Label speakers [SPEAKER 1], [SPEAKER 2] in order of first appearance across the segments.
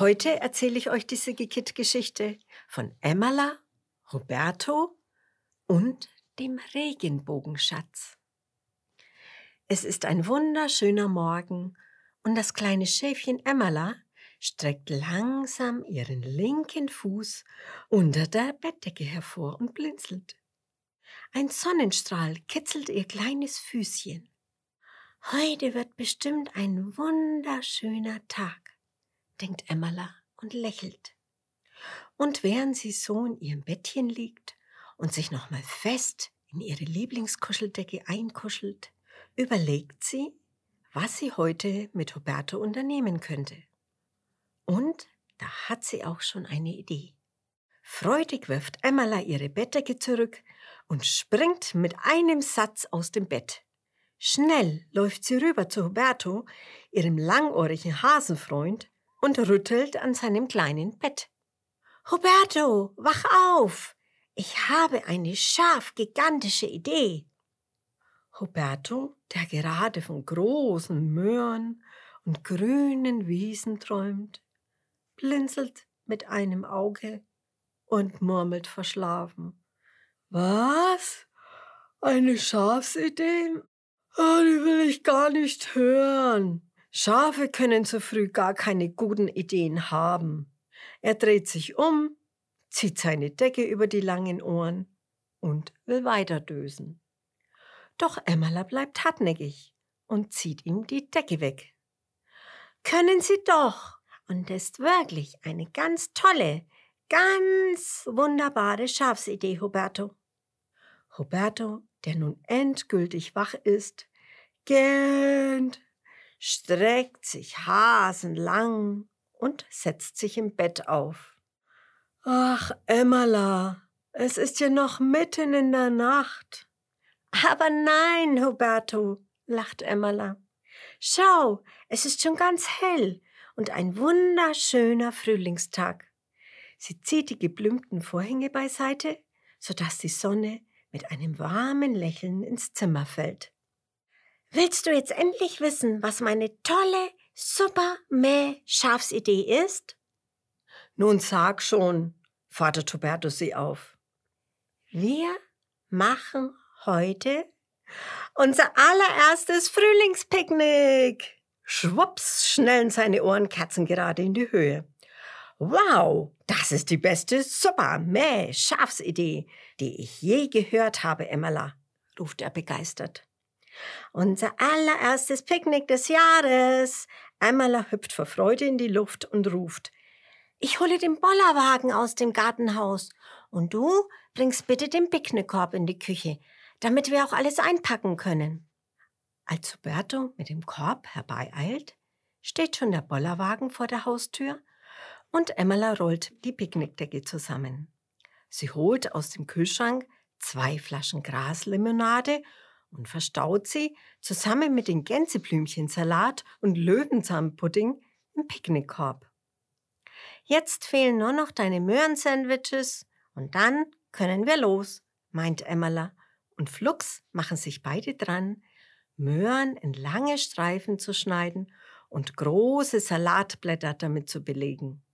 [SPEAKER 1] Heute erzähle ich euch diese Gekit-Geschichte von Emmerla, Roberto und dem Regenbogenschatz. Es ist ein wunderschöner Morgen und das kleine Schäfchen Emmerla streckt langsam ihren linken Fuß unter der Bettdecke hervor und blinzelt. Ein Sonnenstrahl kitzelt ihr kleines Füßchen. Heute wird bestimmt ein wunderschöner Tag, denkt Emmerla und lächelt. Und während sie so in ihrem Bettchen liegt und sich nochmal fest in ihre Lieblingskuscheldecke einkuschelt, überlegt sie, was sie heute mit Roberto unternehmen könnte. Und da hat sie auch schon eine Idee. Freudig wirft Emmerla ihre Bettdecke zurück und springt mit einem Satz aus dem Bett. Schnell läuft sie rüber zu Roberto, ihrem langohrigen Hasenfreund, und rüttelt an seinem kleinen Bett. Roberto, wach auf! Ich habe eine scharf gigantische Idee. Roberto, der gerade von großen Möhren und grünen Wiesen träumt, blinzelt mit einem Auge und murmelt verschlafen. Was? Eine Schafsidee? Oh, die will ich gar nicht hören. Schafe können so früh gar keine guten Ideen haben. Er dreht sich um, zieht seine Decke über die langen Ohren und will weiterdösen. Doch Emmerla bleibt hartnäckig und zieht ihm die Decke weg. Können Sie doch, und ist wirklich eine ganz tolle, ganz wunderbare Schafsidee, Huberto. Huberto, der nun endgültig wach ist, gähnt, streckt sich hasenlang und setzt sich im Bett auf. Ach, Emmerla, es ist ja noch mitten in der Nacht. Aber nein, Huberto, lacht Emmerla. Schau, es ist schon ganz hell und ein wunderschöner Frühlingstag. Sie zieht die geblümten Vorhänge beiseite, sodass die Sonne mit einem warmen Lächeln ins Zimmer fällt. Willst du jetzt endlich wissen, was meine tolle, super mäh Schafsidee ist? Nun sag schon, fordert Huberto sie auf. Wir machen heute unser allererstes Frühlingspicknick. Schwupps schnellen seine Ohren kerzengerade in die Höhe. Wow, das ist die beste super mäh Schafsidee, die ich je gehört habe, Emmerla, ruft er begeistert. Unser allererstes Picknick des Jahres. Emmerla hüpft vor Freude in die Luft und ruft. Ich hole den Bollerwagen aus dem Gartenhaus und du bringst bitte den Picknickkorb in die Küche, damit wir auch alles einpacken können. Als Huberto mit dem Korb herbeieilt, steht schon der Bollerwagen vor der Haustür und Emmela rollt die Picknickdecke zusammen. Sie holt aus dem Kühlschrank zwei Flaschen Graslimonade und verstaut sie zusammen mit den Gänseblümchensalat und Löwenzahnpudding im Picknickkorb. Jetzt fehlen nur noch deine Möhrensandwiches und dann können wir los, meint Emmela, und flugs machen sich beide dran, Möhren in lange Streifen zu schneiden und große Salatblätter damit zu belegen.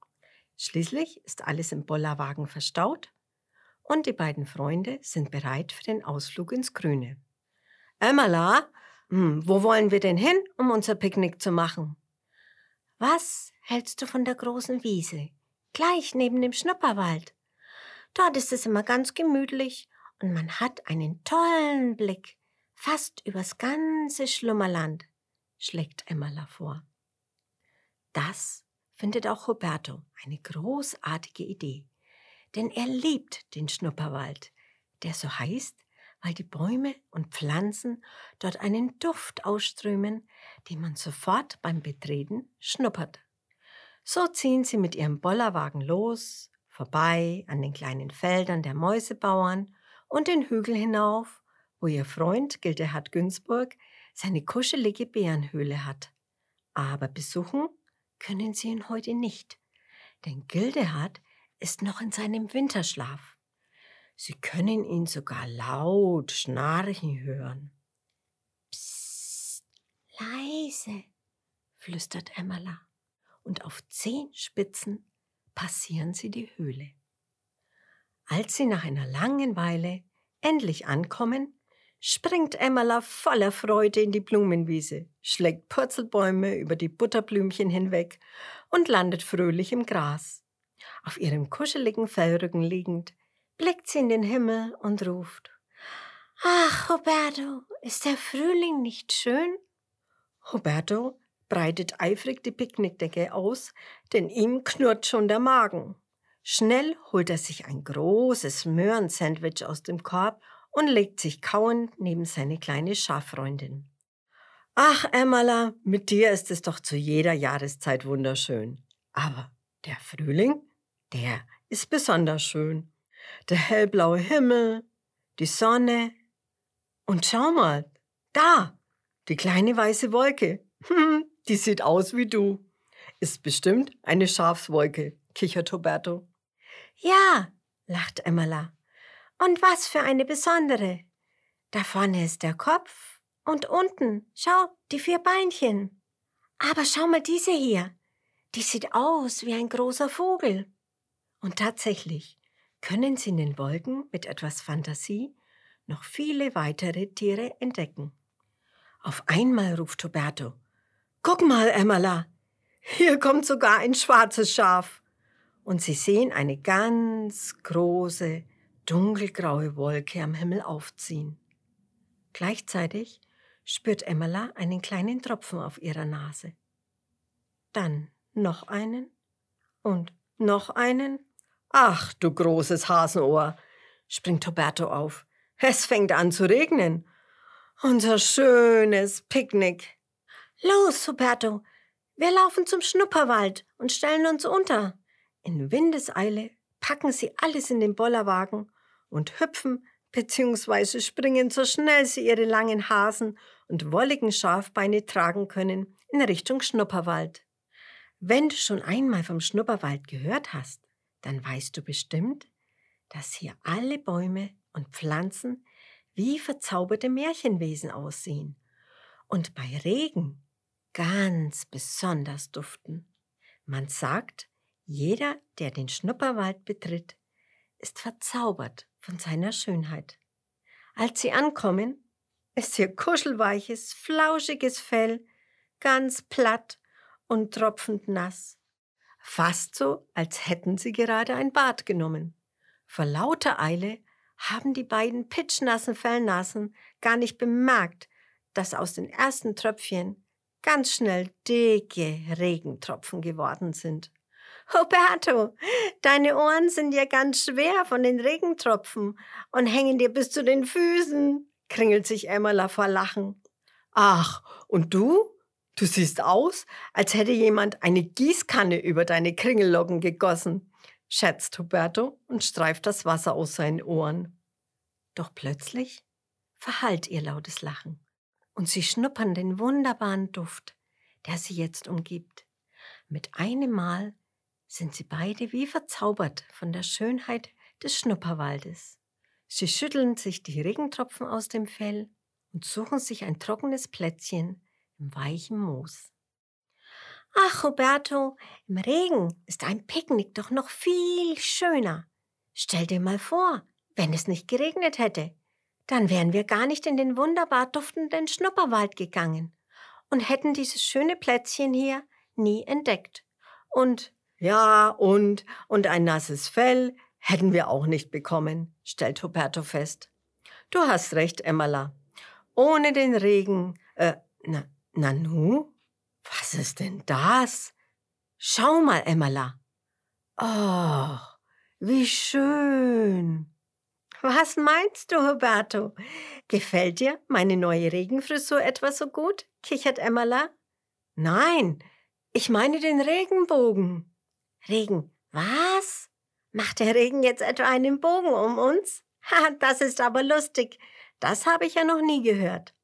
[SPEAKER 1] Schließlich ist alles im Bollerwagen verstaut und die beiden Freunde sind bereit für den Ausflug ins Grüne. Emmerla, hm, wo wollen wir denn hin, um unser Picknick zu machen? Was hältst du von der großen Wiese? Gleich neben dem Schnupperwald. Dort ist es immer ganz gemütlich und man hat einen tollen Blick fast übers ganze Schlummerland, schlägt Emmerla vor. Das findet auch Roberto eine großartige Idee, denn er liebt den Schnupperwald, der so heißt, weil die Bäume und Pflanzen dort einen Duft ausströmen, den man sofort beim Betreten schnuppert. So ziehen sie mit ihrem Bollerwagen los, vorbei an den kleinen Feldern der Mäusebauern und den Hügel hinauf wo ihr Freund Gildehard Günzburg seine kuschelige Bärenhöhle hat. Aber besuchen können sie ihn heute nicht, denn Gildehard ist noch in seinem Winterschlaf. Sie können ihn sogar laut schnarchen hören. Psst, leise, flüstert Emmerla. und auf zehn Spitzen passieren sie die Höhle. Als sie nach einer langen Weile endlich ankommen, springt Emmela voller Freude in die Blumenwiese, schlägt Purzelbäume über die Butterblümchen hinweg und landet fröhlich im Gras. Auf ihrem kuscheligen Fellrücken liegend, blickt sie in den Himmel und ruft Ach, Roberto, ist der Frühling nicht schön? Roberto breitet eifrig die Picknickdecke aus, denn ihm knurrt schon der Magen. Schnell holt er sich ein großes Möhrensandwich aus dem Korb und legt sich kauend neben seine kleine Schaffreundin. Ach, Emmerla, mit dir ist es doch zu jeder Jahreszeit wunderschön. Aber der Frühling, der ist besonders schön. Der hellblaue Himmel, die Sonne. Und schau mal, da, die kleine weiße Wolke. die sieht aus wie du. Ist bestimmt eine Schafswolke, kichert Roberto. Ja, lacht Emmerla. Und was für eine besondere. Da vorne ist der Kopf und unten, schau, die vier Beinchen. Aber schau mal diese hier. Die sieht aus wie ein großer Vogel. Und tatsächlich können Sie in den Wolken mit etwas Fantasie noch viele weitere Tiere entdecken. Auf einmal ruft Roberto, Guck mal, Emmerla, hier kommt sogar ein schwarzes Schaf. Und sie sehen eine ganz große, dunkelgraue Wolke am Himmel aufziehen. Gleichzeitig spürt Emmela einen kleinen Tropfen auf ihrer Nase. Dann noch einen und noch einen. Ach, du großes Hasenohr, springt Roberto auf. Es fängt an zu regnen. Unser schönes Picknick. Los, Roberto, wir laufen zum Schnupperwald und stellen uns unter. In Windeseile packen sie alles in den Bollerwagen und hüpfen bzw. springen so schnell sie ihre langen Hasen und wolligen Schafbeine tragen können in Richtung Schnupperwald. Wenn du schon einmal vom Schnupperwald gehört hast, dann weißt du bestimmt, dass hier alle Bäume und Pflanzen wie verzauberte Märchenwesen aussehen und bei Regen ganz besonders duften. Man sagt, jeder, der den Schnupperwald betritt, ist verzaubert von seiner Schönheit. Als sie ankommen, ist ihr kuschelweiches, flauschiges Fell ganz platt und tropfend nass. Fast so, als hätten sie gerade ein Bad genommen. Vor lauter Eile haben die beiden pitschnassen Fellnassen gar nicht bemerkt, dass aus den ersten Tröpfchen ganz schnell dicke Regentropfen geworden sind. Roberto, deine Ohren sind ja ganz schwer von den Regentropfen und hängen dir bis zu den Füßen, kringelt sich Emmerla vor Lachen. Ach, und du? Du siehst aus, als hätte jemand eine Gießkanne über deine Kringellocken gegossen, schätzt Roberto und streift das Wasser aus seinen Ohren. Doch plötzlich verhallt ihr lautes Lachen und sie schnuppern den wunderbaren Duft, der sie jetzt umgibt. Mit einem Mal sind sie beide wie verzaubert von der Schönheit des Schnupperwaldes. Sie schütteln sich die Regentropfen aus dem Fell und suchen sich ein trockenes Plätzchen im weichen Moos. Ach, Roberto, im Regen ist ein Picknick doch noch viel schöner. Stell dir mal vor, wenn es nicht geregnet hätte, dann wären wir gar nicht in den wunderbar duftenden Schnupperwald gegangen und hätten dieses schöne Plätzchen hier nie entdeckt. Und ja, und, und ein nasses Fell hätten wir auch nicht bekommen, stellt Huberto fest. Du hast recht, Emmala. Ohne den Regen, äh, na, Nanu? Was ist denn das? Schau mal, Emmala. Oh, wie schön. Was meinst du, Huberto? Gefällt dir meine neue Regenfrisur etwa so gut? kichert Emmala. Nein, ich meine den Regenbogen. Regen. Was? Macht der Regen jetzt etwa einen Bogen um uns? Ha, das ist aber lustig. Das habe ich ja noch nie gehört.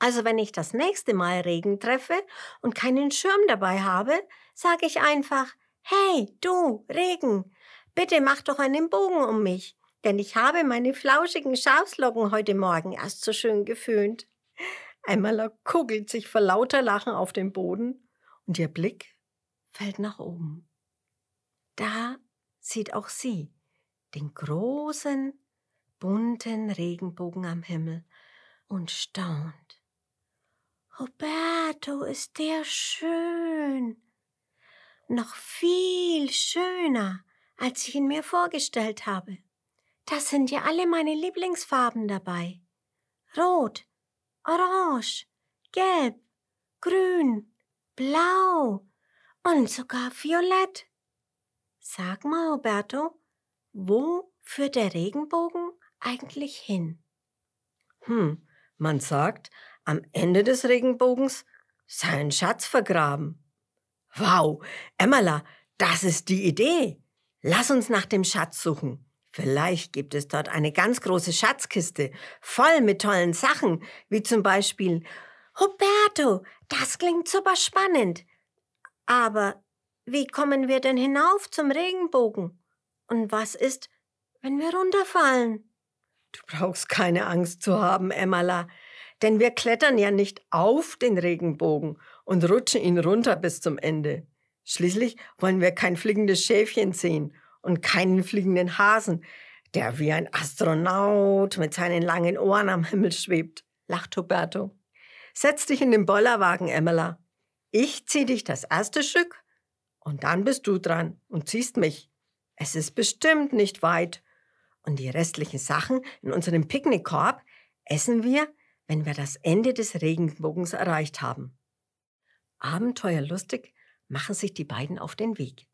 [SPEAKER 1] Also wenn ich das nächste Mal Regen treffe und keinen Schirm dabei habe, sage ich einfach, hey, du, Regen, bitte mach doch einen Bogen um mich, denn ich habe meine flauschigen Schafslocken heute Morgen erst so schön geföhnt. Einmal kugelt sich vor lauter Lachen auf den Boden und ihr Blick
[SPEAKER 2] fällt nach oben. Da sieht auch sie den großen, bunten Regenbogen am Himmel und staunt. Roberto, ist der schön. Noch viel schöner, als ich ihn mir vorgestellt habe. Da sind ja alle meine Lieblingsfarben dabei. Rot, Orange, Gelb, Grün, Blau und sogar Violett. Sag mal, Roberto, wo führt der Regenbogen eigentlich hin?
[SPEAKER 1] Hm, man sagt, am Ende des Regenbogens sei ein Schatz vergraben. Wow, Emmala, das ist die Idee. Lass uns nach dem Schatz suchen. Vielleicht gibt es dort eine ganz große Schatzkiste, voll mit tollen Sachen, wie zum Beispiel
[SPEAKER 2] Roberto, das klingt super spannend. Aber wie kommen wir denn hinauf zum Regenbogen? Und was ist, wenn wir runterfallen?
[SPEAKER 1] Du brauchst keine Angst zu haben, Emmala, denn wir klettern ja nicht auf den Regenbogen und rutschen ihn runter bis zum Ende. Schließlich wollen wir kein fliegendes Schäfchen sehen und keinen fliegenden Hasen, der wie ein Astronaut mit seinen langen Ohren am Himmel schwebt, lacht Huberto. Setz dich in den Bollerwagen, Emmela. Ich zieh dich das erste Stück und dann bist du dran und ziehst mich. Es ist bestimmt nicht weit. Und die restlichen Sachen in unserem Picknickkorb essen wir, wenn wir das Ende des Regenbogens erreicht haben. Abenteuerlustig machen sich die beiden auf den Weg.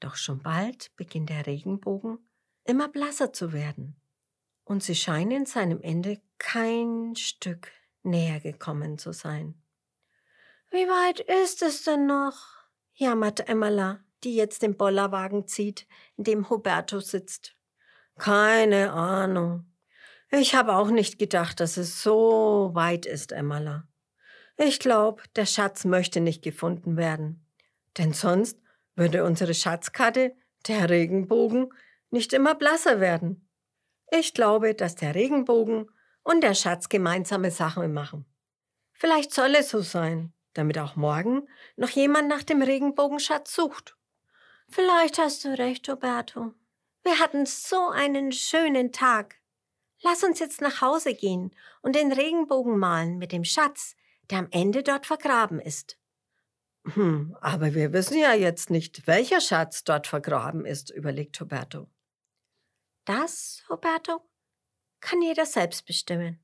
[SPEAKER 1] Doch schon bald beginnt der Regenbogen immer blasser zu werden, und sie scheinen seinem Ende kein Stück näher gekommen zu sein.
[SPEAKER 2] Wie weit ist es denn noch? jammert Emmela, die jetzt den Bollerwagen zieht, in dem Huberto sitzt.
[SPEAKER 1] Keine Ahnung. Ich habe auch nicht gedacht, dass es so weit ist, Emmela. Ich glaube, der Schatz möchte nicht gefunden werden. Denn sonst würde unsere Schatzkarte, der Regenbogen, nicht immer blasser werden. Ich glaube, dass der Regenbogen und der Schatz gemeinsame Sachen machen. Vielleicht soll es so sein, damit auch morgen noch jemand nach dem Regenbogenschatz sucht.
[SPEAKER 2] Vielleicht hast du recht, Roberto. Wir hatten so einen schönen Tag. Lass uns jetzt nach Hause gehen und den Regenbogen malen mit dem Schatz, der am Ende dort vergraben ist.
[SPEAKER 1] Hm, aber wir wissen ja jetzt nicht, welcher Schatz dort vergraben ist, überlegt Roberto.
[SPEAKER 2] Das, Roberto, kann jeder selbst bestimmen.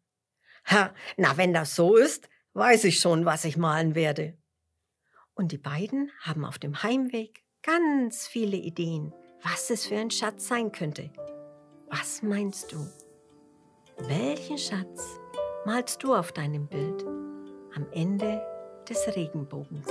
[SPEAKER 1] Ha, na, wenn das so ist, weiß ich schon, was ich malen werde.
[SPEAKER 2] Und die beiden haben auf dem Heimweg ganz viele Ideen, was es für ein Schatz sein könnte. Was meinst du? Welchen Schatz malst du auf deinem Bild am Ende des Regenbogens?